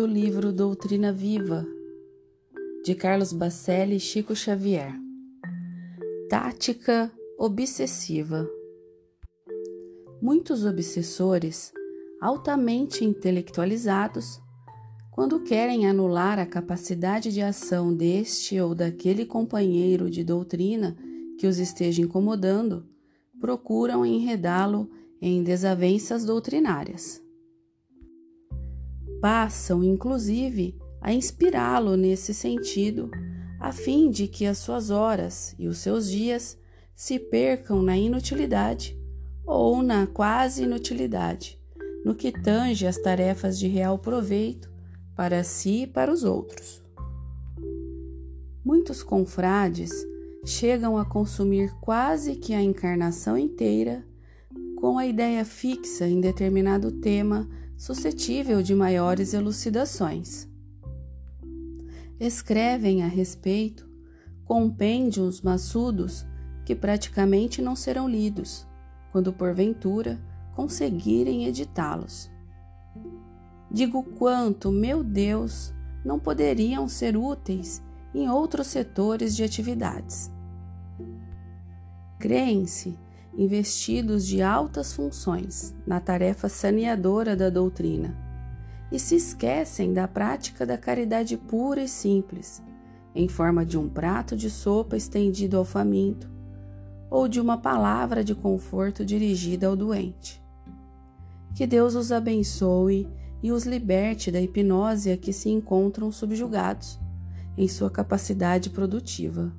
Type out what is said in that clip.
do livro Doutrina Viva, de Carlos Bacelli e Chico Xavier. Tática obsessiva. Muitos obsessores, altamente intelectualizados, quando querem anular a capacidade de ação deste ou daquele companheiro de doutrina que os esteja incomodando, procuram enredá-lo em desavenças doutrinárias passam, inclusive, a inspirá-lo nesse sentido, a fim de que as suas horas e os seus dias se percam na inutilidade ou na quase inutilidade, no que tange as tarefas de real proveito para si e para os outros. Muitos confrades chegam a consumir quase que a encarnação inteira com a ideia fixa em determinado tema suscetível de maiores elucidações. Escrevem a respeito compêndios maçudos que praticamente não serão lidos, quando porventura conseguirem editá-los. Digo quanto, meu Deus, não poderiam ser úteis em outros setores de atividades. Creem-se investidos de altas funções na tarefa saneadora da doutrina e se esquecem da prática da caridade pura e simples, em forma de um prato de sopa estendido ao faminto ou de uma palavra de conforto dirigida ao doente. Que Deus os abençoe e os liberte da hipnose a que se encontram subjugados em sua capacidade produtiva.